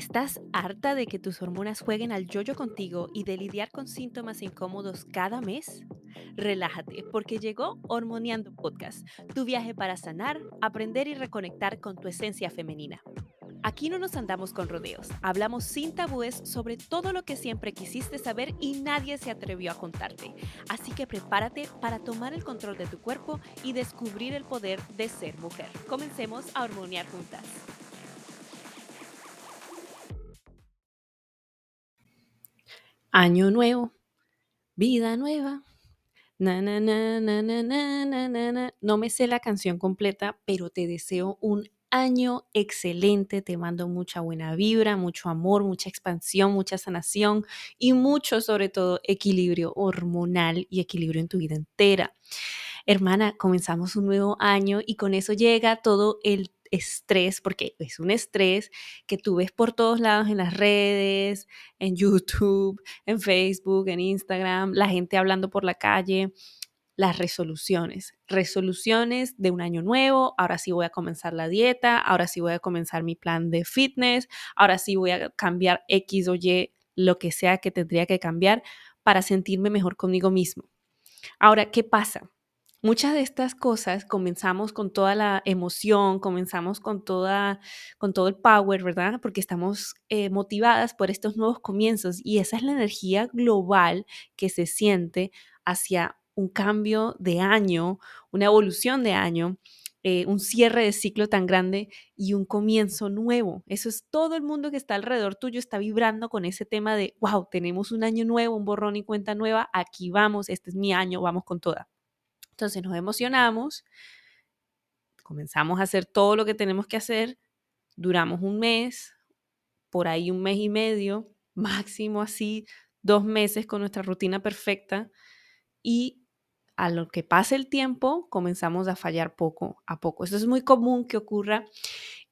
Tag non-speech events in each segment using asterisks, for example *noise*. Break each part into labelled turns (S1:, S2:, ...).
S1: ¿Estás harta de que tus hormonas jueguen al yoyo contigo y de lidiar con síntomas incómodos cada mes? Relájate, porque llegó Hormoneando Podcast, tu viaje para sanar, aprender y reconectar con tu esencia femenina. Aquí no nos andamos con rodeos, hablamos sin tabúes sobre todo lo que siempre quisiste saber y nadie se atrevió a contarte. Así que prepárate para tomar el control de tu cuerpo y descubrir el poder de ser mujer. Comencemos a hormonear juntas. Año nuevo, vida nueva. Na, na, na, na, na, na, na, na. No me sé la canción completa, pero te deseo un año excelente. Te mando mucha buena vibra, mucho amor, mucha expansión, mucha sanación y mucho, sobre todo, equilibrio hormonal y equilibrio en tu vida entera. Hermana, comenzamos un nuevo año y con eso llega todo el estrés, porque es un estrés que tú ves por todos lados en las redes, en YouTube, *laughs* en Facebook, en Instagram, la gente hablando por la calle, las resoluciones, resoluciones de un año nuevo, ahora sí voy a comenzar la dieta, ahora sí voy a comenzar mi plan de fitness, ahora sí voy a cambiar X o Y, lo que sea que tendría que cambiar para sentirme mejor conmigo mismo. Ahora, ¿qué pasa? Muchas de estas cosas comenzamos con toda la emoción, comenzamos con, toda, con todo el power, ¿verdad? Porque estamos eh, motivadas por estos nuevos comienzos y esa es la energía global que se siente hacia un cambio de año, una evolución de año, eh, un cierre de ciclo tan grande y un comienzo nuevo. Eso es todo el mundo que está alrededor tuyo, está vibrando con ese tema de, wow, tenemos un año nuevo, un borrón y cuenta nueva, aquí vamos, este es mi año, vamos con toda. Entonces nos emocionamos, comenzamos a hacer todo lo que tenemos que hacer, duramos un mes, por ahí un mes y medio, *laughs* máximo así, dos meses con nuestra rutina perfecta y a lo que pase el tiempo comenzamos a fallar poco a poco. Eso es muy común que ocurra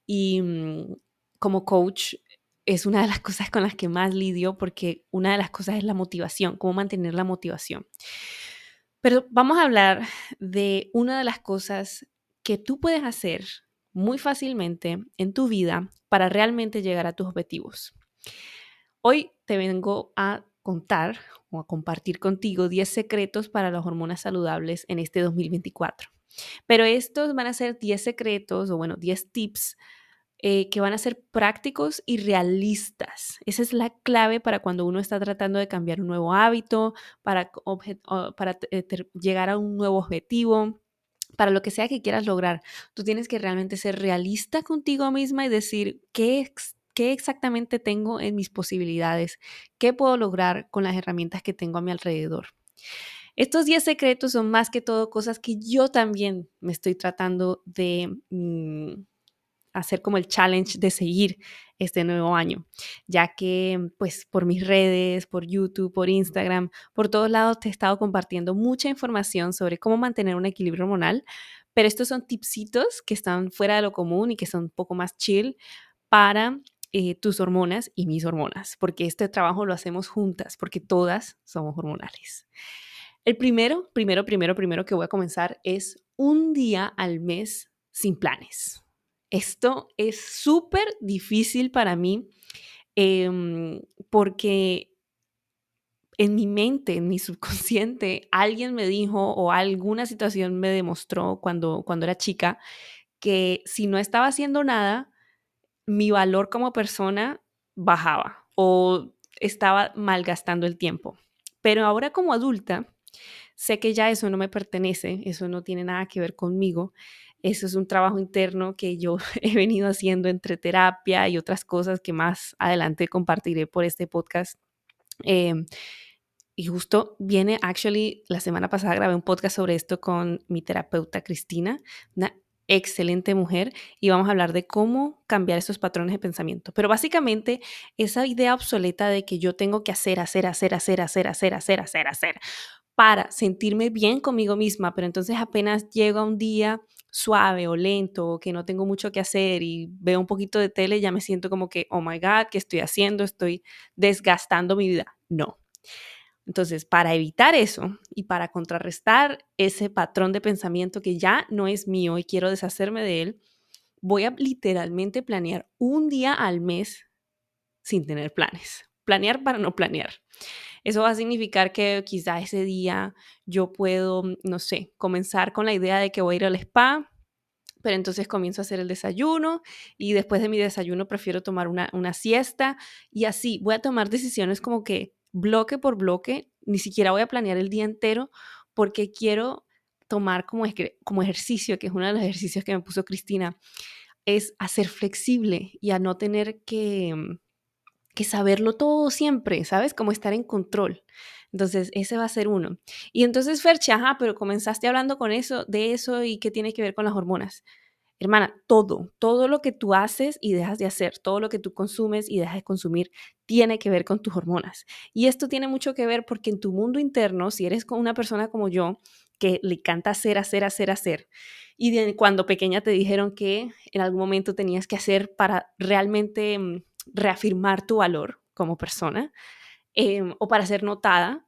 S1: y mm, como coach es una de las cosas con las que más lidio porque una de las cosas es la motivación, cómo mantener la motivación. Pero vamos a hablar de una de las cosas que tú puedes hacer muy fácilmente en tu vida para realmente llegar a tus objetivos. Hoy te vengo a contar o a compartir contigo 10 secretos para las hormonas saludables en este 2024. Pero estos van a ser 10 secretos o bueno, 10 tips eh, que van a ser prácticos y realistas. Esa es la clave para cuando uno está tratando de cambiar un nuevo hábito, para, eh, llegar a un nuevo objetivo, para lo que sea que quieras lograr. Tú tienes que realmente ser realista contigo misma y decir qué, qué exactamente tengo en mis posibilidades, qué puedo lograr con las herramientas que tengo a mi alrededor. Estos 10 secretos son más que todo cosas que yo también me estoy tratando de... Mm, hacer como el challenge de seguir este nuevo año, ya que pues por mis redes, por YouTube, por Instagram, por todos lados te he estado compartiendo mucha información sobre cómo mantener un equilibrio hormonal, pero estos son tipsitos que están fuera de lo común y que son un poco más chill para eh, tus hormonas y mis hormonas, porque este trabajo lo hacemos juntas, porque todas somos hormonales. El primero, primero, primero, primero que voy a comenzar es un día al mes sin planes. Esto es súper difícil para mí em, porque en mi mente, en mi subconsciente, alguien me dijo o alguna situación me demostró cuando, cuando era chica que si no estaba haciendo nada, mi valor como persona bajaba o estaba malgastando el tiempo. Pero ahora como adulta, sé que ya eso no me pertenece, eso no tiene nada que ver conmigo eso es un trabajo interno que yo *laughs* he venido haciendo entre terapia y otras cosas que más adelante compartiré por este podcast. Em, y justo viene, actually, la semana pasada grabé un podcast sobre esto con mi terapeuta Cristina, una excelente mujer, y vamos a hablar de cómo cambiar esos patrones de pensamiento. Pero básicamente, esa idea obsoleta de que yo tengo que hacer, hacer, hacer, hacer, hacer, hacer, hacer, hacer, hacer, para sentirme bien conmigo misma, pero entonces apenas llega un día suave o lento o que no tengo mucho que hacer y veo un poquito de tele, ya me siento como que, oh my God, ¿qué estoy haciendo? Estoy desgastando mi vida. No. Entonces, para evitar eso y para contrarrestar ese patrón de pensamiento que ya no es mío y quiero deshacerme de él, voy a literalmente planear un día al mes sin tener planes. Planear para no planear. Eso va a significar que quizá ese día yo puedo, no sé, comenzar con la idea de que voy a ir al spa, pero entonces comienzo a hacer el desayuno y después de mi desayuno prefiero tomar una, una siesta y así voy a tomar decisiones como que bloque por bloque, ni siquiera voy a planear el día entero porque quiero tomar como, como ejercicio, que es uno de los ejercicios que me puso Cristina, es a ser flexible y a no tener que, mm, que saberlo todo siempre, ¿sabes? Como estar en control. Entonces, ese va a ser uno. Y entonces, Fercha, ajá, pero comenzaste hablando con eso, de eso y qué tiene que ver con las hormonas. Hermana, todo, todo lo que tú haces y dejas de hacer, todo lo que tú consumes y dejas de consumir, tiene que ver con tus hormonas. Y esto tiene mucho que ver porque en tu mundo interno, si eres una persona como yo, que le encanta hacer, hacer, hacer, hacer, y cuando pequeña te dijeron que en algún momento tenías que hacer para realmente mm, reafirmar tu valor como persona em, o para ser notada,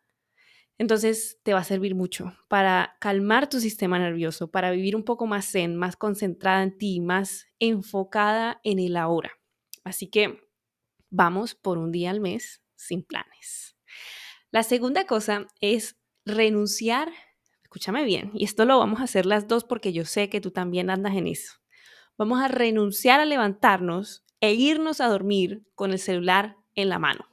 S1: entonces te va a servir mucho para calmar tu sistema nervioso, para vivir un poco más zen, más concentrada en ti, más enfocada en el ahora. Así que vamos por un día al mes sin planes. La segunda cosa es renunciar, escúchame bien, y esto lo vamos a hacer las dos porque yo sé que tú también andas en eso. Vamos a renunciar a levantarnos e irnos a dormir con el celular en la mano.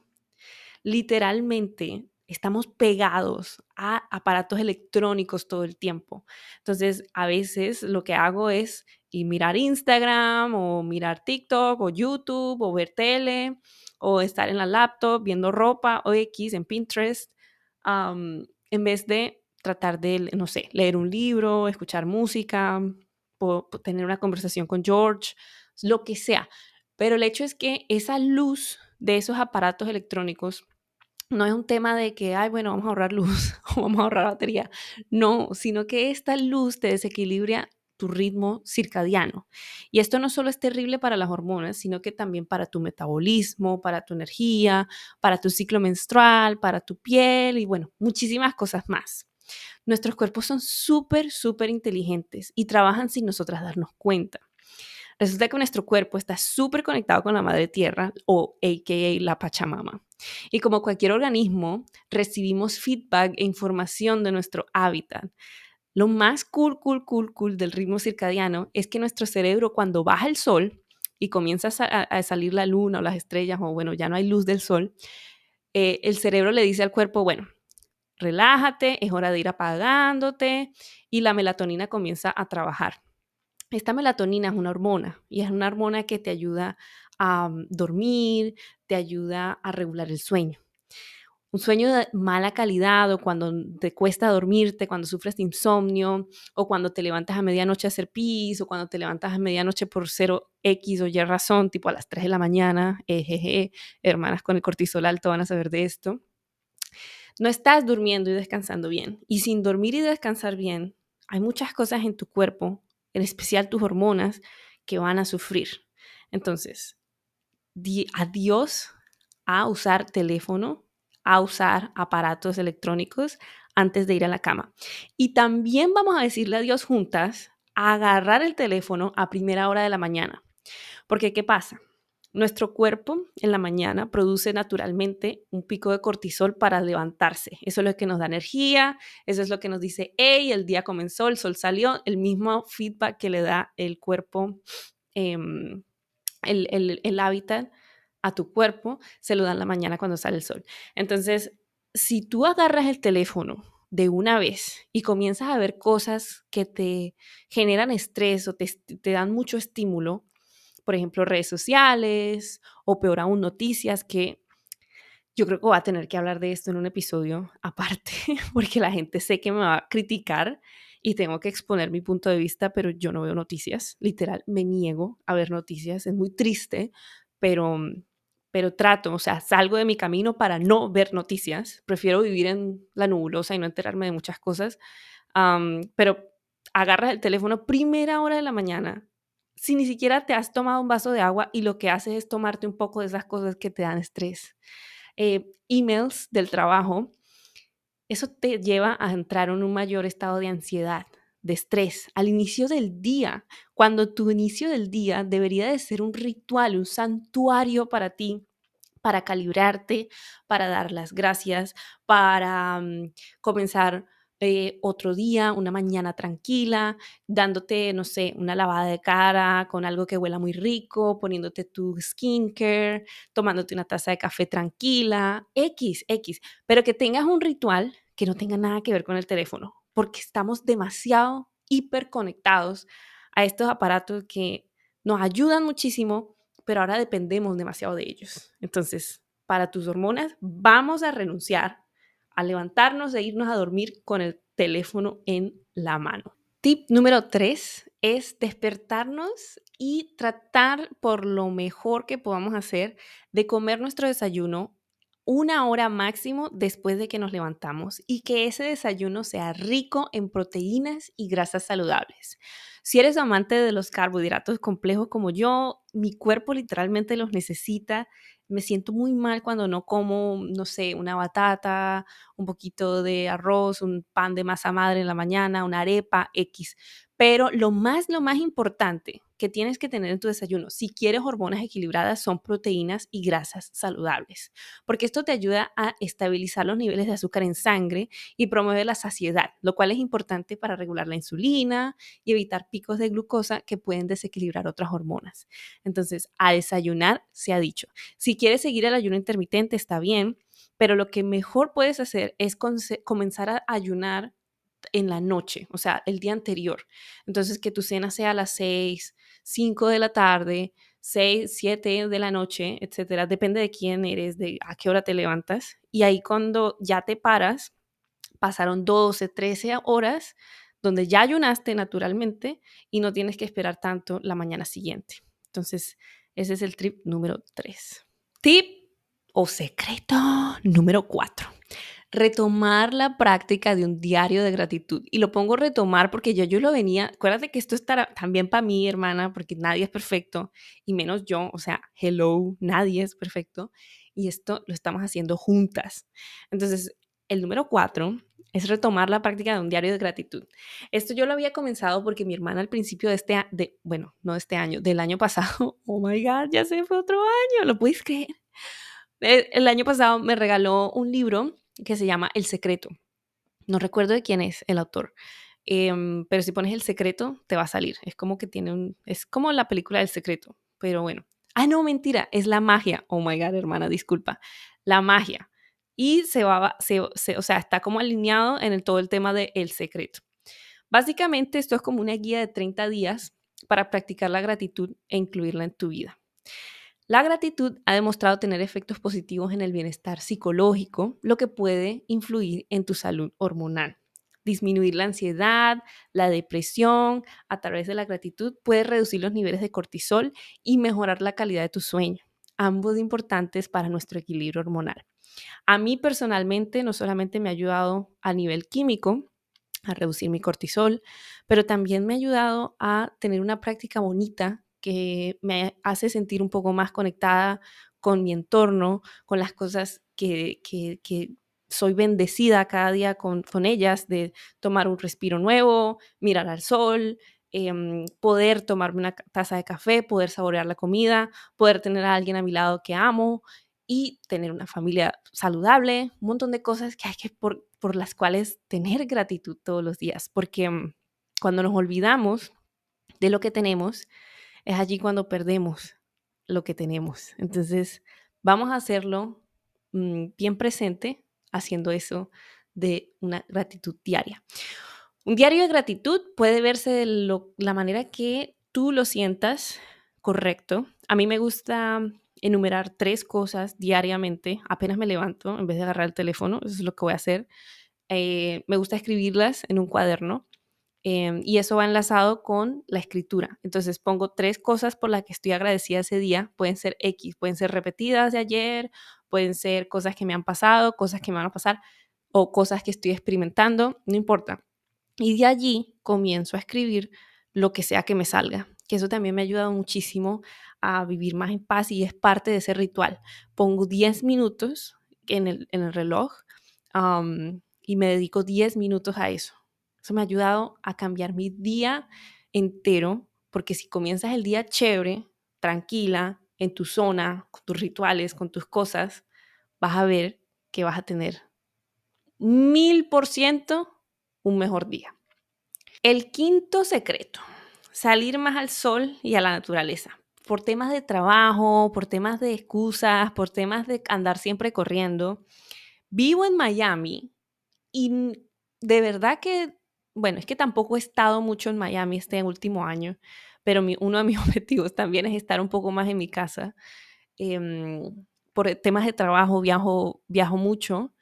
S1: Literalmente estamos pegados a aparatos electrónicos todo el tiempo. Entonces, a veces lo que hago es ir mirar Instagram o mirar TikTok o YouTube o ver tele o estar en la laptop viendo ropa o X en Pinterest, en vez de tratar de, no sé, leer un libro, escuchar música, o tener una conversación con George, lo que sea. Pero el hecho es que esa luz de esos aparatos electrónicos no es un tema de que, ay, bueno, vamos a ahorrar luz *laughs* o vamos a ahorrar batería. No, sino que esta luz te desequilibra tu ritmo circadiano. Y esto no solo es terrible para las hormonas, sino que también para tu metabolismo, para tu energía, para tu ciclo menstrual, para tu piel y bueno, muchísimas cosas más. Nuestros cuerpos son súper, súper inteligentes y trabajan sin nosotras darnos cuenta. Resulta que nuestro cuerpo está súper conectado con la madre tierra o AKA la Pachamama. Y como cualquier organismo, recibimos feedback e información de nuestro hábitat. Lo más cool, cool, cool, cool del ritmo circadiano es que nuestro cerebro cuando baja el sol y comienza a, salir la luna o las estrellas o bueno, ya no hay luz del sol, eh, el cerebro le dice al cuerpo, bueno, relájate, es hora de ir apagándote y la melatonina comienza a trabajar. Esta melatonina es una hormona y es una hormona que te ayuda a mm, dormir, te ayuda a regular el sueño. Un sueño de mala calidad o cuando te cuesta dormirte, cuando sufres de insomnio o cuando te levantas a medianoche a hacer pis o cuando te levantas a medianoche por cero X o Y razón, tipo a las 3 de la mañana, ejeje, hermanas con el cortisol alto van a saber de esto. No estás durmiendo y descansando bien. Y sin dormir y descansar bien, hay muchas cosas en tu cuerpo en especial tus hormonas, que van a sufrir. Entonces, di adiós a usar teléfono, a usar aparatos electrónicos antes de ir a la cama. Y también vamos a decirle adiós juntas a agarrar el teléfono a primera hora de la mañana. Porque, ¿qué pasa? Nuestro cuerpo en la mañana produce naturalmente un pico de cortisol para levantarse. Eso es lo que nos da energía, eso es lo que nos dice, hey, el día comenzó, el sol salió, el mismo feedback que le da el cuerpo, em, el, hábitat a tu cuerpo, se lo da en la mañana cuando sale el sol. Entonces, si tú agarras el teléfono de una vez y comienzas a ver cosas que te generan estrés o te dan mucho estímulo, por ejemplo, redes sociales o peor aún noticias que yo creo que voy a tener que hablar de esto en un episodio *laughs* aparte, porque la gente sé que me va a criticar y tengo que exponer mi punto de vista, pero yo no veo noticias, literal, me niego a ver noticias, es muy triste, pero, pero trato, o sea, salgo de mi camino para no ver noticias, prefiero vivir en la nubulosa y no enterarme de muchas cosas, pero agarras el teléfono primera hora de la mañana si ni siquiera te has tomado un vaso de agua y lo que haces es tomarte un poco de esas cosas que te dan estrés. Eh, emails del trabajo, eso te lleva a entrar en un mayor estado de ansiedad, de estrés, al inicio del día, cuando tu inicio del día debería de ser un ritual, un santuario para ti, para calibrarte, para dar las gracias, para mm, comenzar eh, otro día, una mañana tranquila, dándote, no sé, una lavada de cara con algo que huela muy rico, poniéndote tu skincare, tomándote una taza de café tranquila, X, X, pero que tengas un ritual que no tenga nada que ver con el teléfono, porque estamos demasiado hiperconectados a estos aparatos que nos ayudan muchísimo, pero ahora dependemos demasiado de ellos. Entonces, para tus hormonas, vamos a renunciar a levantarnos e irnos a dormir con el teléfono en la mano. Tip número tres es despertarnos y tratar por lo mejor que podamos hacer de comer nuestro desayuno una hora máximo después de que nos levantamos y que ese desayuno sea rico en proteínas y grasas saludables. Si eres amante de los carbohidratos complejos como yo, mi cuerpo literalmente los necesita me siento muy mal cuando no como, no sé, una batata, un poquito de arroz, un pan de masa madre en la mañana, una arepa X. Pero lo más, lo más importante que tienes que tener en tu desayuno, si quieres hormonas equilibradas, son proteínas y grasas saludables, porque esto te ayuda a estabilizar los niveles de azúcar en sangre y promueve la saciedad, lo cual es importante para regular la insulina y evitar picos de glucosa que pueden desequilibrar otras hormonas. Entonces, a desayunar se ha dicho. Si quieres seguir el ayuno intermitente, está bien, pero lo que mejor puedes hacer es comenzar a ayunar en la noche, o sea, el día anterior. Entonces, que tu cena sea a las 6, 5 de la tarde, 6, 7 de la noche, etcétera. Depende de quién eres, de a qué hora te levantas. Y ahí cuando ya te paras, pasaron 12, 13 horas donde ya ayunaste naturalmente y no tienes que esperar tanto la mañana siguiente. Entonces, ese es el trip número 3. Tip o secreto número 4 retomar la práctica de un diario de gratitud. Y lo pongo retomar porque yo, yo lo venía, acuérdate que esto estará también para mí, hermana, porque nadie es perfecto, y menos yo, o sea, hello, nadie es perfecto, y esto lo estamos haciendo juntas. Entonces, el número cuatro es retomar la práctica de un diario de gratitud. Esto yo lo había comenzado porque mi hermana al principio de este, de, bueno, no de este año, del año pasado, *laughs* oh my God, ya se fue otro año, ¿lo puedes creer? El año pasado me regaló un libro que se llama El Secreto. No recuerdo de quién es el autor, em, pero si pones El Secreto te va a salir. Es como que tiene un, es como la película del Secreto, pero bueno. Ah, no, mentira, es la magia. Oh my God, hermana, disculpa. La magia. Y se va, se, o sea, está como alineado en el, todo el tema de El Secreto. Básicamente esto es como una guía de 30 días para practicar la gratitud e incluirla en tu vida. La gratitud ha demostrado tener efectos positivos en el bienestar psicológico, lo que puede influir en tu salud hormonal. Disminuir la ansiedad, la depresión a través de la gratitud puede reducir los niveles de cortisol y mejorar la calidad de tu sueño, ambos importantes para nuestro equilibrio hormonal. A mí personalmente no solamente me ha ayudado a nivel químico, a reducir mi cortisol, pero también me ha ayudado a tener una práctica bonita que me hace sentir un poco más conectada con mi entorno, con las cosas que, soy bendecida cada día con, ellas, de tomar un respiro nuevo, mirar al sol, em, poder tomarme una taza de café, poder saborear la comida, poder tener a alguien a mi lado que amo y tener una familia saludable, un montón de cosas que hay que por, por las cuales tener gratitud todos los días, porque mm, cuando nos olvidamos de lo que tenemos, es allí cuando perdemos lo que tenemos. Entonces, vamos a hacerlo mm, bien presente, haciendo eso de una gratitud diaria. Un diario de gratitud puede verse de la manera que tú lo sientas correcto. A mí me gusta enumerar tres cosas diariamente, apenas me levanto, en vez de agarrar el teléfono, eso es lo que voy a hacer. Eh, me gusta escribirlas en un cuaderno Em, y eso va enlazado con la escritura. Entonces pongo tres cosas por las que estoy agradecida ese día. Pueden ser X, pueden ser repetidas de ayer, pueden ser cosas que me han pasado, cosas que me van a pasar o cosas que estoy experimentando, no importa. Y de allí comienzo a escribir lo que sea que me salga, que eso también me ha ayudado muchísimo a vivir más en paz y es parte de ese ritual. Pongo 10 minutos en el, reloj y me dedico 10 minutos a eso eso me ha ayudado a cambiar mi día entero, porque si comienzas el día chévere, tranquila, en tu zona, con tus rituales, con tus cosas, vas a ver que vas a tener mil por ciento un mejor día. El quinto secreto, salir más al sol y a la naturaleza. Por temas de trabajo, por temas de excusas, por temas de andar siempre corriendo. Vivo en Miami y de verdad que, bueno, es que tampoco he estado mucho en Miami este último año, pero uno de mis *laughs* objetivos también es estar un poco más en mi casa. Em, por temas de trabajo viajo, viajo mucho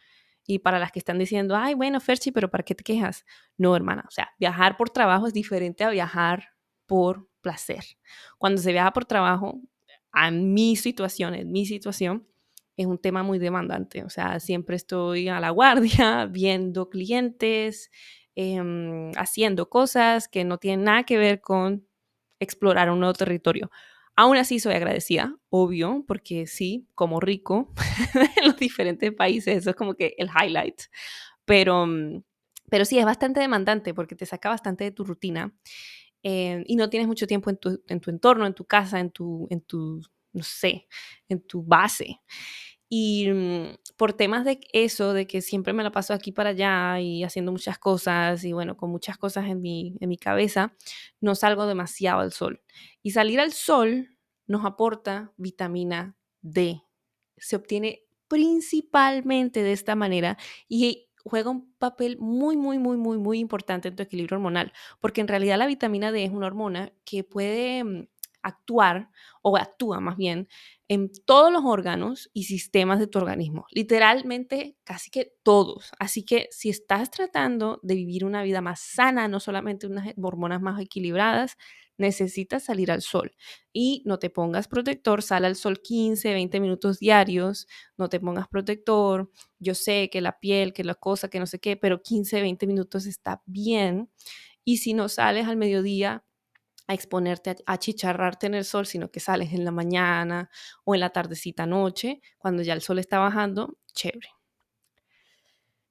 S1: y para las que están diciendo, ay, bueno, Ferchi, pero ¿para qué te quejas? No, hermana, o sea, viajar por trabajo es diferente a viajar por placer. Cuando se viaja por trabajo, a mi situación, en mi situación, es un tema muy demandante. O sea, siempre estoy a la guardia, *laughs* viendo clientes, em, haciendo cosas que no tienen nada que ver con explorar un nuevo territorio. Aún así soy agradecida, obvio, porque sí, como rico *laughs* en los diferentes países, eso es como que el highlight. Pero, mm, pero sí, es bastante demandante porque te saca bastante de tu rutina eh, y no tienes mucho tiempo en tu, en tu, entorno, en tu casa, en tu, en tu, no sé, en tu base. Y mm, por temas de eso, de que siempre me la paso aquí para allá y haciendo muchas cosas y bueno, con muchas cosas en mi, en mi cabeza, no salgo demasiado al sol. Y salir al sol nos aporta vitamina D. Se obtiene principalmente de esta manera y juega un papel muy, muy, muy, muy, muy importante en tu equilibrio hormonal, porque en realidad la vitamina D es una hormona que puede mm, actuar o actúa más bien en todos los órganos y sistemas de tu organismo, literalmente casi que todos. Así que si estás tratando de vivir una vida más sana, no solamente unas hormonas más equilibradas, necesitas salir al sol. Y no te pongas protector, sal al sol 15, 20 minutos diarios, no te pongas protector. Yo sé que la piel, que la cosa, que no sé qué, pero 15, 20 minutos está bien. Y si no sales al mediodía, a exponerte a, chicharrarte en el sol, sino que sales en la mañana o en la tardecita noche, cuando ya el sol está bajando, chévere.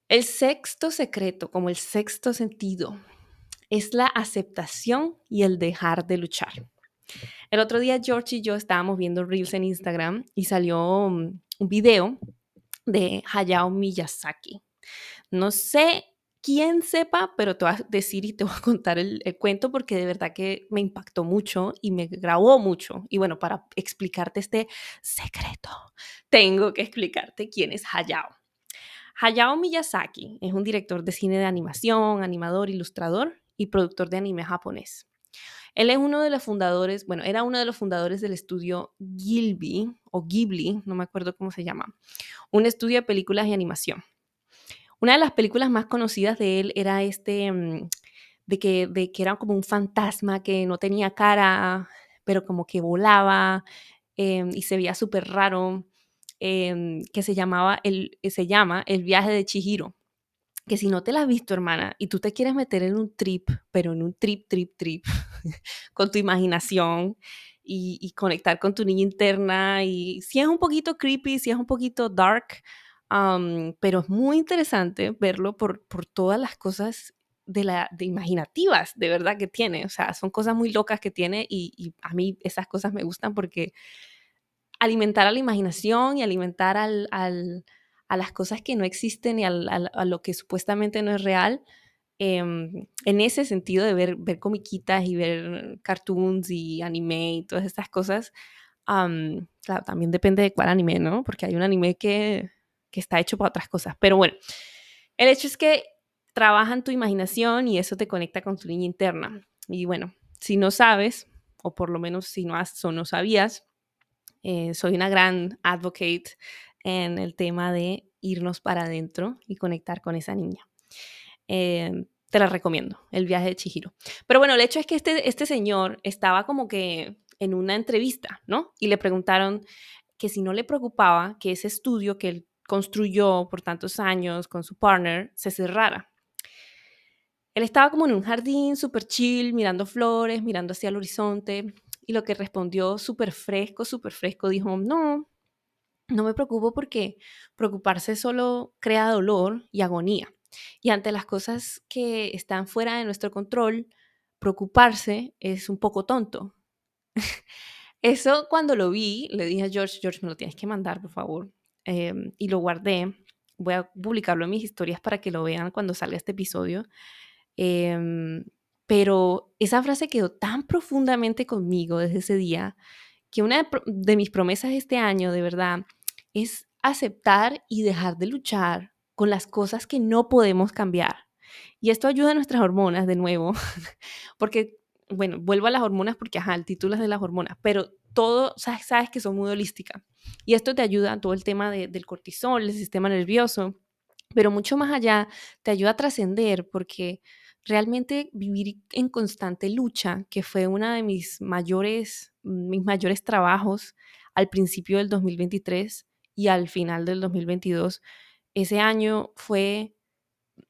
S1: El sexto secreto, como el sexto sentido, es la aceptación y el dejar de luchar. El otro día George y yo estábamos viendo Reels en Instagram y salió mm, un video de Hayao Miyazaki. No sé quién sepa, pero te voy a decir y te voy a *laughs* contar el, cuento porque de verdad que me impactó mucho y me grabó mucho. Y bueno, para explicarte este secreto, tengo que explicarte quién es Hayao. Hayao Miyazaki es un director de cine de animación, animador, ilustrador y productor de anime japonés. Él es uno de los fundadores, bueno, era uno de los fundadores del estudio Ghibli o Ghibli, no me acuerdo cómo se llama, un estudio de películas y animación. Una de las películas más conocidas de él era este, mm, de que, de que era como un fantasma que no tenía cara, pero como que volaba em, y se veía súper raro, em, que se, llamaba el, se llama El viaje de Chihiro. Que si no te la has visto, hermana, y tú te quieres meter en un trip, pero en un trip, trip, trip, *laughs* con tu imaginación y, y conectar con tu niña interna, y si es un poquito creepy, si es un poquito dark, pero es muy interesante verlo por, por todas las cosas de, la, de imaginativas de verdad que tiene. O sea, son cosas muy locas que tiene y, a mí esas cosas me gustan porque alimentar a la imaginación y alimentar al, al, a las cosas que no existen y al, a lo que supuestamente no es real, em, en ese sentido de ver, ver comiquitas y ver cartoons y anime y todas estas cosas, claro, también depende de cuál anime, ¿no? Porque hay un anime que que está hecho para otras cosas. Pero bueno, el hecho es que trabaja en tu imaginación y eso te conecta con tu niña interna. Y bueno, si no sabes, o por lo menos si no, has, o no sabías, eh, soy una gran advocate en el tema de irnos para adentro y conectar con esa niña. Eh, te la recomiendo, el viaje de Chihiro. Pero bueno, el hecho es que este, este señor estaba como que en una entrevista, ¿no? Y le preguntaron que si no le preocupaba que ese estudio que él construyó por tantos años con su partner se cerrara. Él estaba como en un jardín súper chill, mirando flores, mirando hacia el horizonte, y lo que respondió súper fresco, súper fresco, dijo, no, no me preocupo porque preocuparse solo crea dolor y agonía. Y ante las cosas que están fuera de nuestro control, preocuparse es un poco tonto. *laughs* Eso cuando lo vi, le dije a George, George, me lo tienes que mandar, por favor. Em, y lo guardé. Voy a publicarlo en mis historias para que lo vean cuando salga este episodio. Em, pero esa frase quedó tan profundamente conmigo desde ese día que una de mis promesas este año, de verdad, es aceptar y dejar de luchar con las cosas que no podemos cambiar. Y esto ayuda a nuestras hormonas de nuevo, *laughs* porque, bueno, vuelvo a las hormonas porque, ajá, el título es de las hormonas, pero todo, sabes, sabes que son muy holísticas. Y esto te ayuda a todo el tema del cortisol, el sistema nervioso, pero mucho más allá, te ayuda a trascender porque realmente vivir en constante lucha, que fue uno de mis mayores, mis mayores trabajos al principio del 2023 y al final del 2022, ese año fue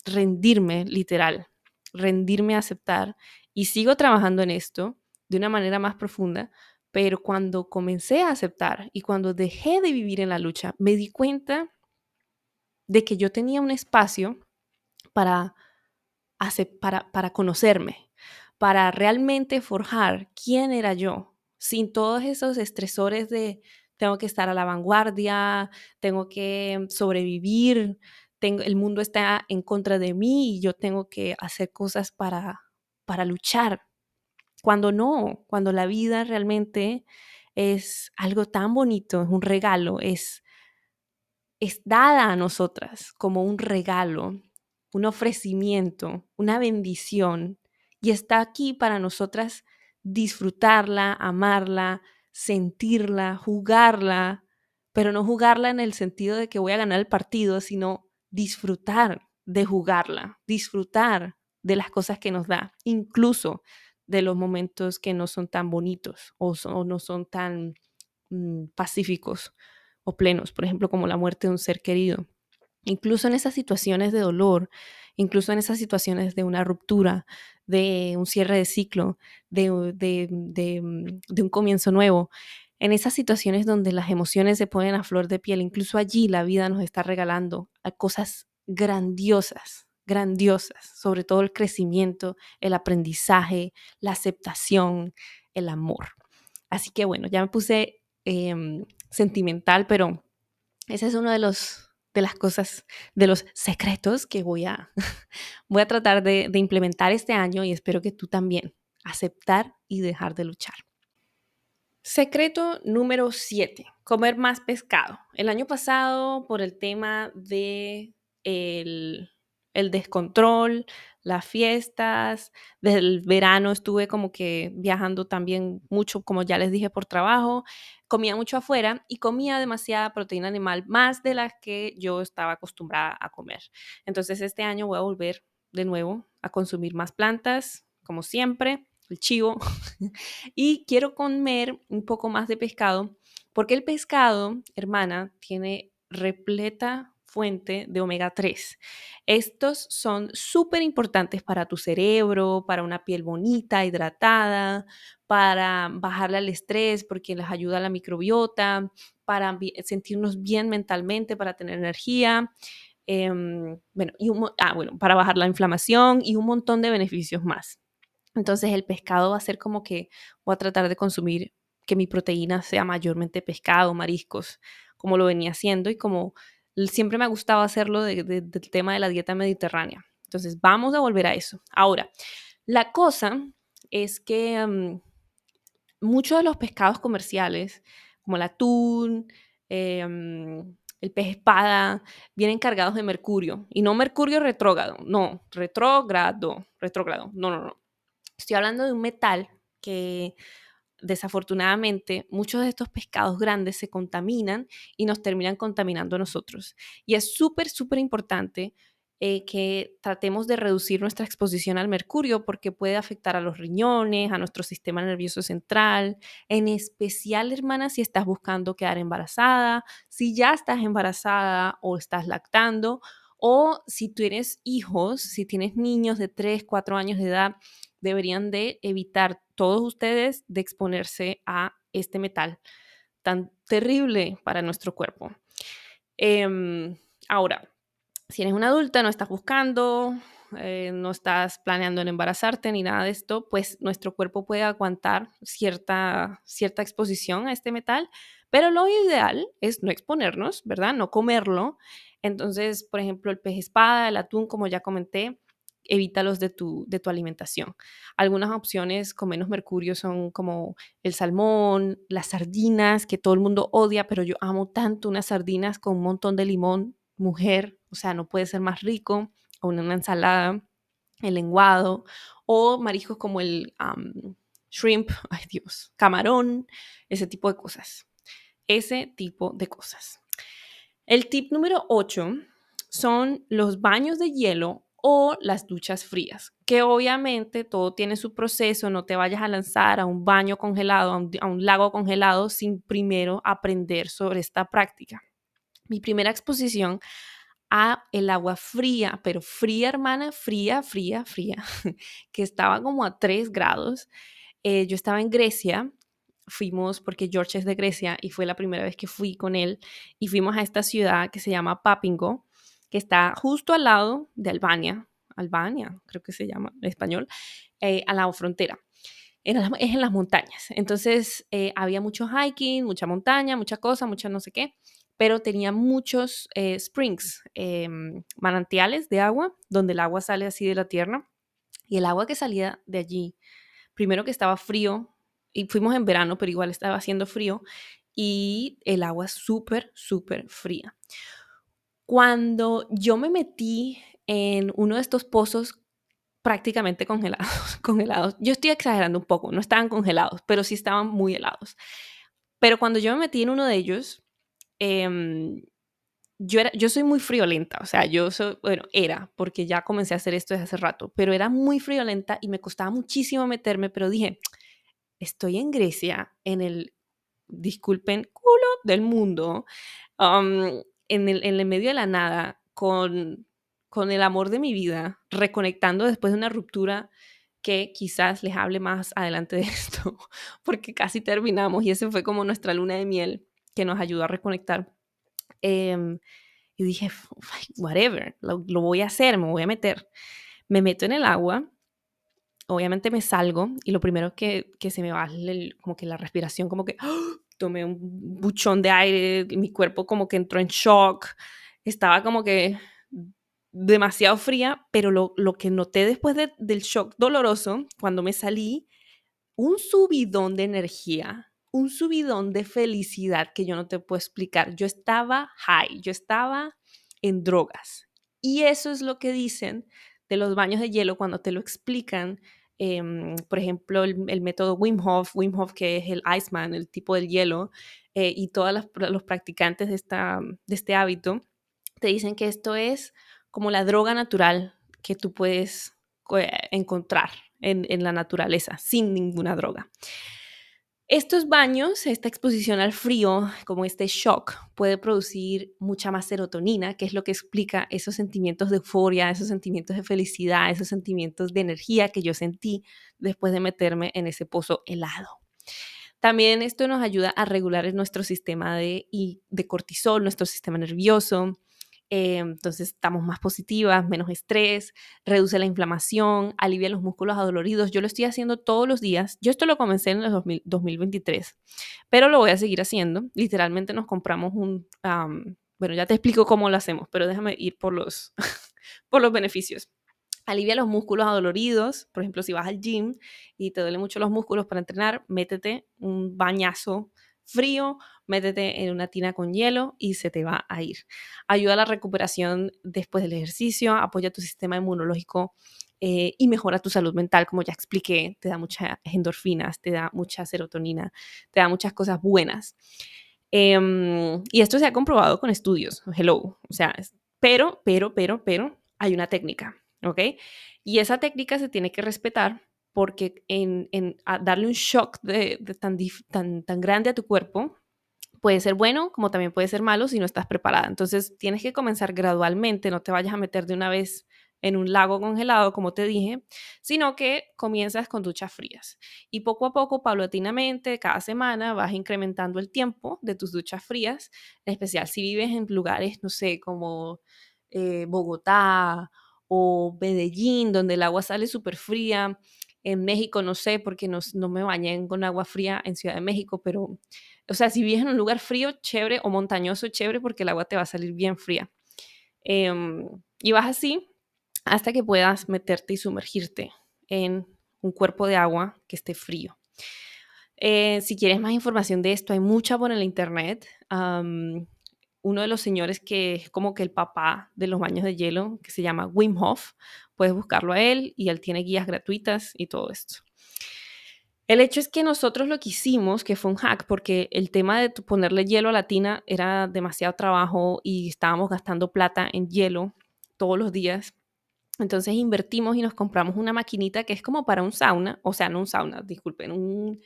S1: rendirme literal, rendirme a aceptar y sigo trabajando en esto de una manera más profunda, pero cuando comencé a aceptar y cuando dejé de vivir en la lucha, me di cuenta de que yo tenía un espacio para, para, para conocerme, para realmente forjar quién era yo, sin todos esos estresores de tengo que estar a la vanguardia, tengo que sobrevivir, tengo, el mundo está en contra de mí y yo tengo que hacer cosas para, para luchar. Cuando no, cuando la vida realmente es algo tan bonito, es un regalo, es, es dada a nosotras como un regalo, un ofrecimiento, una bendición y está aquí para nosotras disfrutarla, amarla, sentirla, jugarla, pero no jugarla en el sentido de que voy a ganar el partido, sino disfrutar de jugarla, disfrutar de las cosas que nos da, incluso de los momentos que no son tan bonitos o, no son tan mm, pacíficos o plenos, por ejemplo, como la muerte de un ser querido. Incluso en esas situaciones de dolor, incluso en esas situaciones de una ruptura, de un cierre de ciclo, de, mm, de, un comienzo nuevo. En esas situaciones donde las emociones se ponen a flor de piel, incluso allí la vida nos está regalando cosas grandiosas, grandiosas, sobre todo el crecimiento, el aprendizaje, la aceptación, el amor. Así que bueno, ya me puse em, sentimental, pero ese es uno de los de las cosas, de los secretos que voy a, *laughs* voy a tratar de, implementar este año y espero que tú también, aceptar y dejar de luchar. Secreto número 7, comer más pescado. El año pasado, por el tema de el, el descontrol, las fiestas, desde el verano estuve como que viajando también mucho, como ya les dije, por trabajo, comía mucho afuera y comía demasiada proteína animal, más de las que yo estaba acostumbrada a comer. Entonces este año voy a volver de nuevo a consumir más plantas, como siempre, el chivo, *laughs* y quiero comer un poco más de pescado, porque el pescado, hermana, tiene repleta fuente de omega 3. Estos son súper importantes para tu cerebro, para una piel bonita, hidratada, para bajarle al estrés porque les ayuda a la microbiota, para sentirnos bien mentalmente, para tener energía. Em, bueno, y ah, bueno, para bajar la inflamación y un montón de beneficios más. Entonces el pescado va a ser como que voy a tratar de consumir que mi proteína sea mayormente pescado, mariscos, como lo venía haciendo y como siempre me ha gustado hacerlo del tema de la dieta mediterránea. Entonces, vamos a volver a eso. Ahora, la cosa es que mm, muchos de los pescados comerciales, como el atún, em, el pez espada, vienen cargados de mercurio. Y no mercurio retrógrado, no, retrógrado, retrógrado, no, no, no. Estoy hablando de un metal que desafortunadamente, muchos de estos pescados grandes se contaminan y nos terminan contaminando a nosotros. Y es súper, súper importante eh, que tratemos de reducir nuestra exposición al mercurio porque puede afectar a los riñones, a nuestro sistema nervioso central, en especial, hermana, si estás buscando quedar embarazada, si ya estás embarazada o estás lactando, o si tienes hijos, si tienes niños de 3, 4 años de edad, deberían de evitar todos ustedes de exponerse a este metal tan terrible para nuestro cuerpo. Em, ahora, si eres una adulta, no estás buscando eh, no estás planeando en embarazarte ni nada de esto, pues nuestro cuerpo puede aguantar cierta, cierta exposición a este metal, pero lo ideal es no exponernos, ¿verdad? No comerlo. Entonces, por ejemplo, el pez espada, el atún, como ya comenté, evítalos de tu, de tu alimentación. Algunas opciones con menos mercurio son como el salmón, las sardinas, que todo el mundo odia, pero yo amo tanto unas sardinas con un montón de limón, mujer, o sea, no puede ser más rico, o una ensalada, el lenguado, o mariscos como el shrimp, *laughs* ay Dios, camarón, ese tipo de cosas. Ese tipo de cosas. El tip número 8 son los baños de hielo o las duchas frías, que obviamente todo tiene su proceso, no te vayas a lanzar a un baño congelado, a un, lago congelado sin primero aprender sobre esta práctica. Mi primera exposición a el agua fría, pero fría, hermana, fría, fría, fría, *laughs* que estaba como a 3 grados. Eh, yo estaba en Grecia, fuimos, porque George es de Grecia y fue la primera vez que fui con él, y fuimos a esta ciudad que se llama Papingo, que está justo al lado de Albania, Albania, creo que se llama en español, eh, a la frontera. es en las montañas. Entonces eh, había mucho hiking, mucha montaña, mucha cosa, mucha no sé qué, pero tenía muchos eh, springs, em, manantiales de agua, donde el agua sale así de la tierra. Y el agua que salía de allí, primero que estaba frío, y fuimos en verano, pero igual estaba haciendo frío, y el agua súper, súper fría. Cuando yo me metí en uno de estos pozos prácticamente congelados, *laughs* congelados, yo estoy exagerando un poco, no estaban congelados, pero sí estaban muy helados. Pero cuando yo me metí en uno de ellos, em, yo, era, yo soy muy friolenta, o sea, yo soy, bueno, era, porque ya comencé a hacer esto desde hace rato, pero era muy friolenta y me costaba muchísimo meterme, pero dije, estoy en Grecia, en el, disculpen, culo del mundo, en el, medio de la nada, con, con el amor de mi vida, reconectando después de una ruptura que quizás les hable más adelante de *laughs* esto, porque casi terminamos y ese fue como nuestra luna de miel que nos ayudó a reconectar. Em, y dije, whatever, lo, voy a hacer, me voy a meter. Me meto en el agua, obviamente me salgo y lo primero que, que se me va es como que la respiración, como que ¡ah! Tomé un buchón de aire, mi cuerpo como que entró en shock, estaba como que demasiado fría, pero lo, que noté después del shock doloroso, cuando me salí, un subidón de energía, un subidón de felicidad que yo no te puedo explicar. Yo estaba high, yo estaba en drogas. Y eso es lo que dicen de los baños de hielo cuando te lo explican Em, por ejemplo, el, método Wim Hof, Wim Hof que es el Iceman, el tipo del hielo, eh, y todos los practicantes de, esta, de este hábito, te dicen que esto es como la droga natural que tú puedes eh, encontrar en, en la naturaleza, sin ninguna droga. Estos baños, esta exposición al frío, como este shock, puede producir mucha más serotonina, que es lo que explica esos sentimientos de euforia, esos sentimientos de felicidad, esos sentimientos de energía que yo sentí después de meterme en ese pozo helado. También esto nos ayuda a regular nuestro sistema de, de cortisol, nuestro sistema nervioso, eh, entonces estamos más positivas, menos estrés, reduce la inflamación, alivia los músculos adoloridos. Yo lo estoy haciendo todos los días. Yo esto lo comencé en el 2023, pero lo voy a seguir haciendo. Literalmente nos compramos un... bueno, ya te explico cómo lo hacemos, pero déjame ir por los, *laughs* por los beneficios. Alivia los músculos adoloridos. Por ejemplo, si vas al gym y te duelen mucho los músculos para entrenar, métete un bañazo frío, métete en una tina con hielo y se te va a ir. Ayuda a la recuperación después del ejercicio, apoya tu sistema inmunológico eh, y mejora tu salud mental, como ya expliqué, te da muchas endorfinas, te da mucha serotonina, te da muchas cosas buenas. Em, y esto se ha comprobado con estudios, hello, o sea, pero, pero, pero, pero, hay una técnica, ¿ok? Y esa técnica se tiene que respetar porque en, darle un shock de, tan, tan, tan grande a tu cuerpo puede ser bueno como también puede ser malo si no estás preparada. Entonces tienes que comenzar gradualmente, no te vayas a meter de una vez en un lago congelado, como te dije, sino que comienzas con duchas frías. Y poco a poco, paulatinamente, cada semana vas incrementando el tiempo de tus duchas frías, en especial si vives en lugares, no sé, como eh, Bogotá o Medellín, donde el agua sale súper fría. En México, no sé, porque no, no me bañé con agua fría en Ciudad de México, pero, o sea, si vives en un lugar frío, chévere, o montañoso, chévere, porque el agua te va a salir bien fría. Em, y vas así hasta que puedas meterte y sumergirte en un cuerpo de agua que esté frío. Eh, si quieres más información de esto, hay mucha por el internet. uno de los señores que es como que el papá de los baños de hielo, que se llama Wim Hof, puedes buscarlo a él y él tiene guías gratuitas y todo esto. El hecho es que nosotros lo que hicimos, que fue un hack, porque el tema de ponerle hielo a la tina era demasiado trabajo y estábamos gastando plata en hielo todos los días. Entonces invertimos y nos compramos una maquinita que es como para un sauna, o sea, no un sauna, disculpen, un,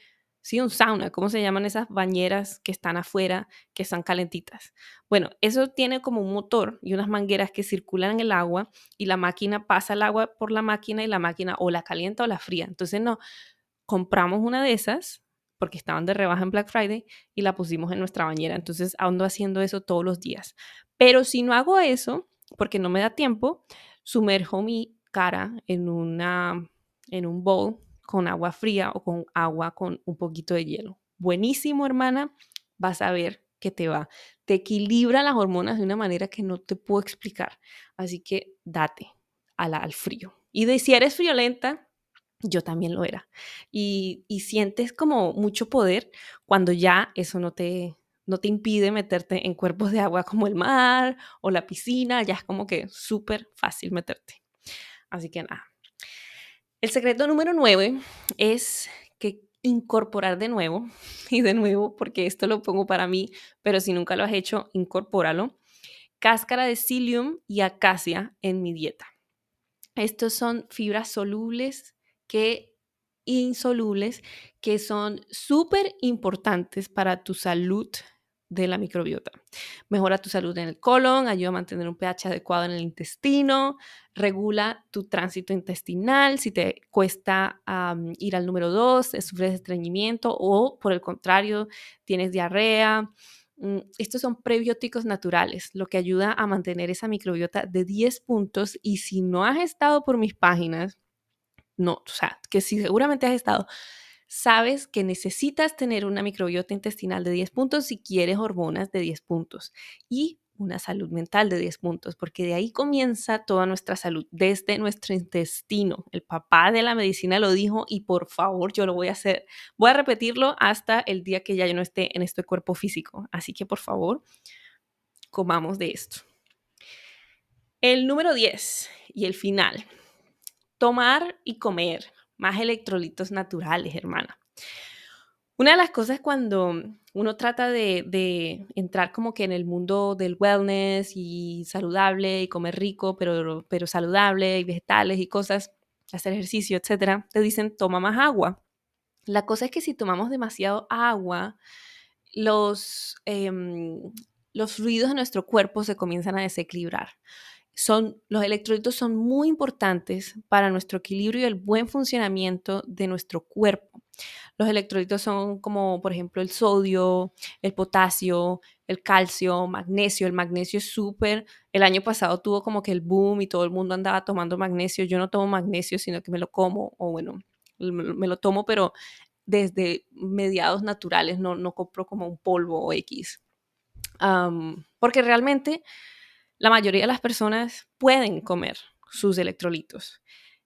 S1: sí, un sauna, ¿cómo se llaman esas bañeras que están afuera, que están calentitas? Bueno, eso tiene como un motor y unas mangueras que circulan el agua y la máquina pasa el agua por la máquina y la máquina o la calienta o la fría. Entonces, no, compramos una de esas porque estaban de rebaja en Black Friday y la pusimos en nuestra bañera. Entonces ando haciendo eso todos los días. Pero si no hago eso, porque no me da tiempo, sumerjo mi cara en, una, en un bowl con agua fría o con agua con un poquito de hielo. Buenísimo, hermana. Vas a ver que te va. Te equilibra las hormonas de una manera que no te puedo explicar. Así que date al frío. Y de si eres friolenta, yo también lo era. Y, y, sientes como mucho poder cuando ya eso no te, no te impide meterte en cuerpos de agua como el mar o la piscina, ya es como que súper fácil meterte. Así que nada. El secreto número nueve es que incorporar de nuevo *laughs* y de nuevo, porque esto lo pongo para mí, pero si nunca lo has hecho, incorpóralo. Cáscara de psyllium y acacia en mi dieta. Estos son fibras solubles que insolubles que son súper importantes para tu salud de la microbiota. Mejora tu salud en el colon, ayuda a mantener un pH adecuado en el intestino, regula tu tránsito intestinal, si te cuesta ir al número 2, sufres estreñimiento o por el contrario, tienes diarrea. Mm, estos son prebióticos naturales, lo que ayuda a mantener esa microbiota de 10 puntos y si no has estado por mis páginas, no, o sea, que si seguramente has estado sabes que necesitas tener una microbiota intestinal de 10 puntos si quieres hormonas de 10 puntos y una salud mental de 10 puntos, porque de ahí comienza toda nuestra salud, desde nuestro intestino. El papá de la medicina lo dijo y por favor yo lo voy a hacer, voy a repetirlo hasta el día que ya yo no esté en este cuerpo físico. Así que por favor, comamos de esto. El número 10 y el final, tomar y comer más electrolitos naturales, hermana. Una de las cosas cuando uno trata de, entrar como que en el mundo del wellness y saludable y comer rico, pero, pero saludable y vegetales y cosas, hacer ejercicio, etcétera, te dicen toma más agua. La cosa es que si tomamos demasiado agua, los, em, los fluidos de nuestro cuerpo se comienzan a desequilibrar son, los electrolitos son muy importantes para nuestro equilibrio y el buen funcionamiento de nuestro cuerpo. Los electrolitos son como, por ejemplo, el sodio, el potasio, el calcio, magnesio. El magnesio es súper. El año pasado tuvo como que el boom y todo el mundo andaba tomando magnesio. Yo no tomo magnesio, sino que me lo como, o bueno, me lo tomo, pero desde mediados naturales, no, no compro como un polvo o X. porque realmente la mayoría de las personas pueden comer sus electrolitos.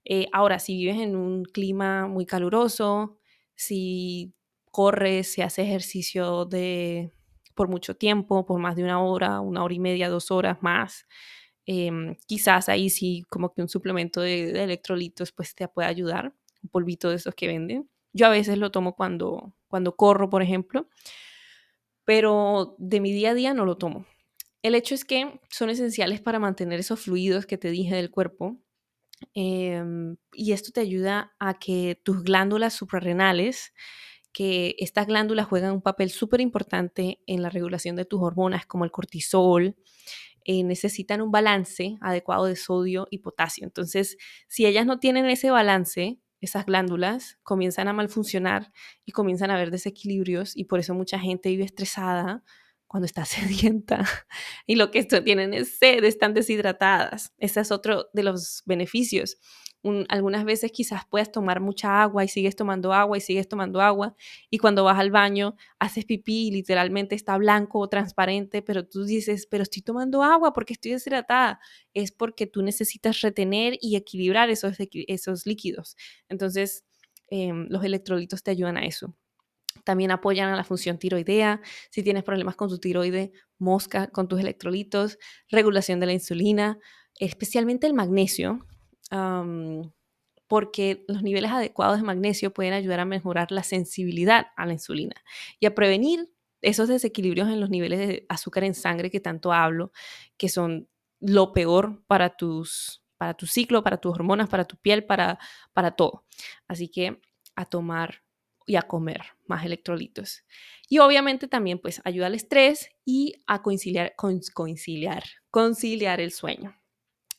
S1: Eh, ahora, si vives en un clima muy caluroso, si corres, si haces ejercicio de, por mucho tiempo, por más de una hora, una hora y media, dos horas más, em, quizás ahí sí como que un suplemento de, de, electrolitos pues te puede ayudar, un polvito de esos que venden. Yo a veces lo tomo cuando, cuando corro, por ejemplo, pero de mi día a día no lo tomo. El hecho es que son esenciales para mantener esos fluidos que te dije del cuerpo em, y esto te ayuda a que tus glándulas suprarrenales, que estas glándulas juegan un papel súper importante en la regulación de tus hormonas como el cortisol, eh, necesitan un balance adecuado de sodio y potasio. Entonces, si ellas no tienen ese balance, esas glándulas comienzan a malfuncionar y comienzan a haber desequilibrios y por eso mucha gente vive estresada, cuando estás *laughs* sedienta y lo que esto tienen es sed, están deshidratadas. Ese es otro de los beneficios algunas veces quizás puedas tomar mucha agua y sigues tomando agua y sigues tomando agua y cuando vas al baño haces pipí y literalmente está blanco o transparente, pero tú dices, pero estoy tomando agua porque estoy deshidratada. Es porque tú necesitas retener y equilibrar esos, esos líquidos. Entonces, em, los electrolitos te ayudan a eso. También apoyan a la función tiroidea. Si tienes problemas con tu tiroide, mosca con tus electrolitos, regulación de la insulina, especialmente el magnesio porque los niveles adecuados de magnesio pueden ayudar a mejorar la sensibilidad a la insulina y a prevenir esos desequilibrios en los niveles de azúcar en sangre que tanto hablo, que son lo peor para tus para tu ciclo, para tus hormonas, para tu piel, para, para todo. Así que a tomar y a comer más electrolitos. Y obviamente también pues ayuda al estrés y a conciliar, conciliar, conciliar el sueño.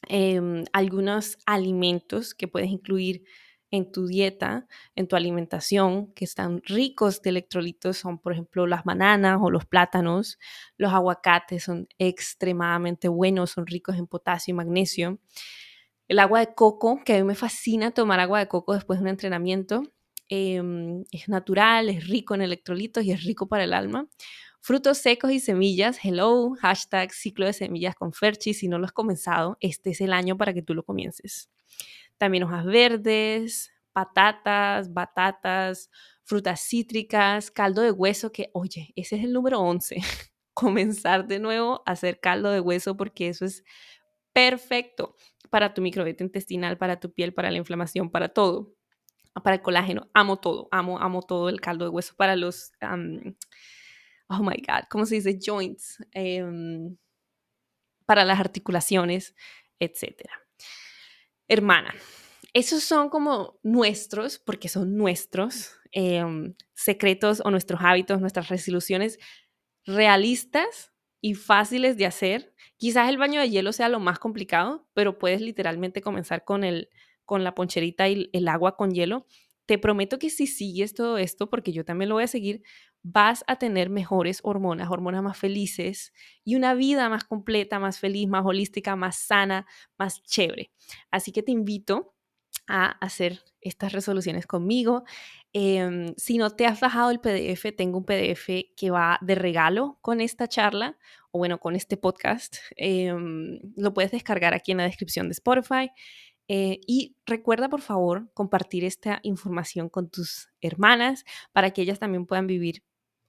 S1: Em, algunos alimentos que puedes incluir en tu dieta, en tu alimentación, que están ricos de electrolitos, son por ejemplo las bananas o los plátanos, los aguacates son extremadamente buenos, son ricos en potasio y magnesio. El agua de coco, que a mí me fascina tomar agua de coco después de un entrenamiento, em, es natural, es rico en electrolitos y es rico para el alma. Frutos secos y semillas, hello, hashtag ciclo de semillas con Ferchi. Si no lo has comenzado, este es el año para que tú lo comiences. También hojas verdes, patatas, batatas, frutas cítricas, caldo de hueso, que oye, ese es el número 11. *laughs* Comenzar de nuevo a hacer caldo de hueso porque eso es perfecto para tu microbiota intestinal, para tu piel, para la inflamación, para todo. Para el colágeno, amo todo, amo, amo todo el caldo de hueso para los oh my God, ¿cómo se dice? Joints, em, para las articulaciones, etc. Hermana, esos son como nuestros, porque son nuestros em, secretos o nuestros hábitos, nuestras resoluciones realistas y fáciles de hacer. Quizás el baño de hielo sea lo más complicado, pero puedes literalmente comenzar con, el, con la poncherita y el agua con hielo. Te prometo que si sigues todo esto, porque yo también lo voy a seguir, vas a tener mejores hormonas, hormonas más felices y una vida más completa, más feliz, más holística, más sana, más chévere. Así que te invito a hacer estas resoluciones conmigo. Em, si no te has bajado el PDF, tengo un PDF que va de regalo con esta charla o bueno, con este podcast. Em, lo puedes descargar aquí en la descripción de Spotify. Eh, y recuerda, por favor, compartir esta información con tus hermanas para que ellas también puedan vivir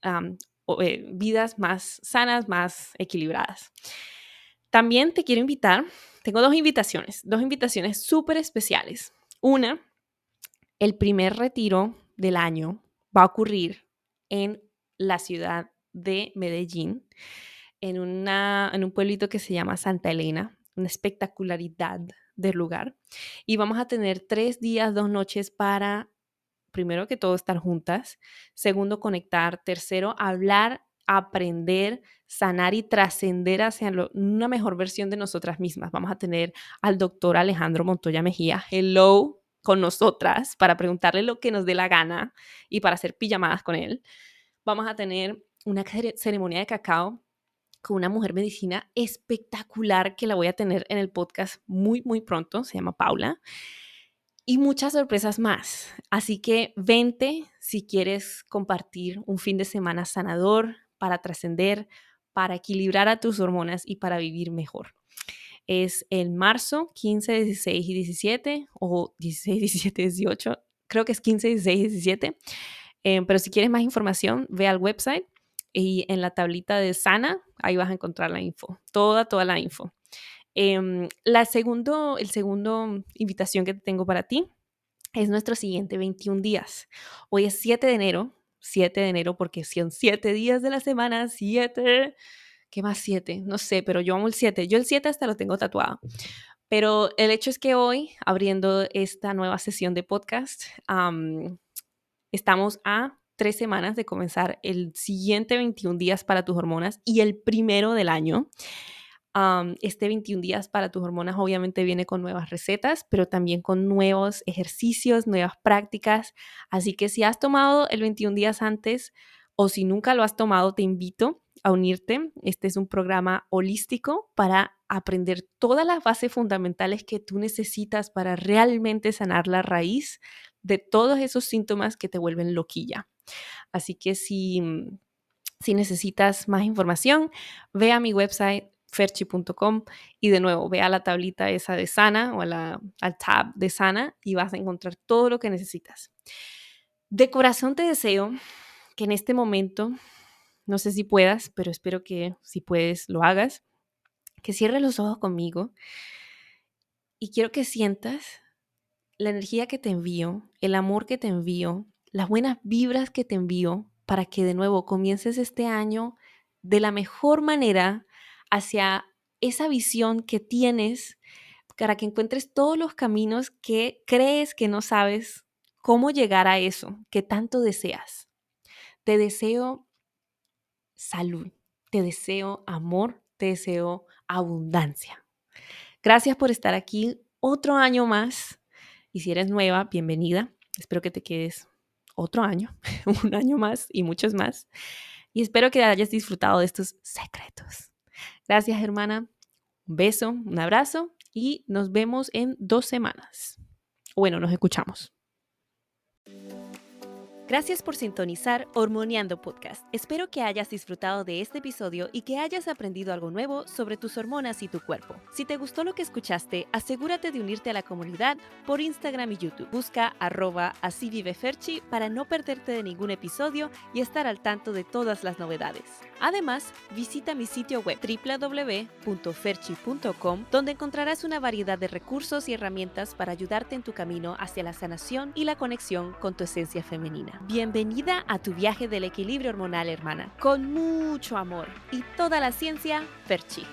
S1: eh, vidas más sanas, más equilibradas. También te quiero invitar, tengo dos invitaciones, dos invitaciones súper especiales. Una, el primer retiro del año va a ocurrir en la ciudad de Medellín, en, una, en un pueblito que se llama Santa Elena, una espectacularidad del lugar. Y vamos a tener tres días, dos noches para primero que todo, estar juntas. Segundo, conectar. Tercero, hablar, aprender, sanar y trascender hacia una mejor versión de nosotras mismas. Vamos a tener al doctor Alejandro Montoya Mejía, hello, con nosotras para preguntarle lo que nos dé la gana y para hacer pijamadas con él. Vamos a tener una ceremonia de cacao con una mujer medicina espectacular que la voy a tener en el podcast muy, muy pronto. Se llama Paula y muchas sorpresas más. Así que vente si quieres compartir un fin de semana sanador para trascender, para equilibrar a tus hormonas y para vivir mejor. Es el marzo 15, 16 y 17 o 16, 17, 18. Creo que es 15, 16 y 17. Eh, pero si quieres más información, ve al website y en la tablita de Sana, ahí vas a encontrar la info, toda, toda la info. Em, la segundo, el segundo invitación que tengo para ti es nuestro siguiente 21 días. Hoy es 7 de enero, 7 de enero porque son 7 días de la semana, 7. ¿Qué más 7? No sé, pero yo amo el 7. Yo el 7 hasta lo tengo tatuado. Pero el hecho es que hoy, abriendo esta nueva sesión de podcast, estamos a tres semanas de comenzar el siguiente 21 días para tus hormonas y el primero del año este 21 días para tus hormonas obviamente viene con nuevas recetas, pero también con nuevos ejercicios, nuevas prácticas. Así que si has tomado el 21 días antes o si nunca lo has tomado, te invito a unirte. Este es un programa holístico para aprender todas las bases fundamentales que tú necesitas para realmente sanar la raíz de todos esos síntomas que te vuelven loquilla. Así que si, si necesitas más información, ve a mi website ferchi.com y de nuevo ve a la tablita esa de sana o la, al tab de sana y vas a encontrar todo lo que necesitas. De corazón te deseo que en este momento, no sé si puedas, pero espero que si puedes lo hagas, que cierres los ojos conmigo y quiero que sientas la energía que te envío, el amor que te envío, las buenas vibras que te envío para que de nuevo comiences este año de la mejor manera hacia esa visión que tienes para que encuentres todos los caminos que crees que no sabes cómo llegar a eso que tanto deseas. Te deseo salud, te deseo amor, te deseo abundancia. Gracias por estar aquí otro año más y si eres nueva, bienvenida. Espero que te quedes otro año, *laughs* un año más y muchos más. Y espero que hayas disfrutado de estos secretos. Gracias, hermana. Un beso, un abrazo y nos vemos en dos semanas. Bueno, nos escuchamos. Gracias por sintonizar Hormoniando Podcast. Espero que hayas disfrutado de este episodio y que hayas aprendido algo nuevo sobre tus hormonas y tu cuerpo. Si te gustó lo que escuchaste, asegúrate de unirte a la comunidad por Instagram y YouTube. Busca arroba así vive Ferchi para no perderte de ningún episodio y estar al tanto de todas las novedades. Además, visita mi sitio web www.ferchi.com donde encontrarás una variedad de recursos y herramientas para ayudarte en tu camino hacia la sanación y la conexión con tu esencia femenina. Bienvenida a tu viaje del equilibrio hormonal, hermana, con mucho amor y toda la ciencia, Ferchi.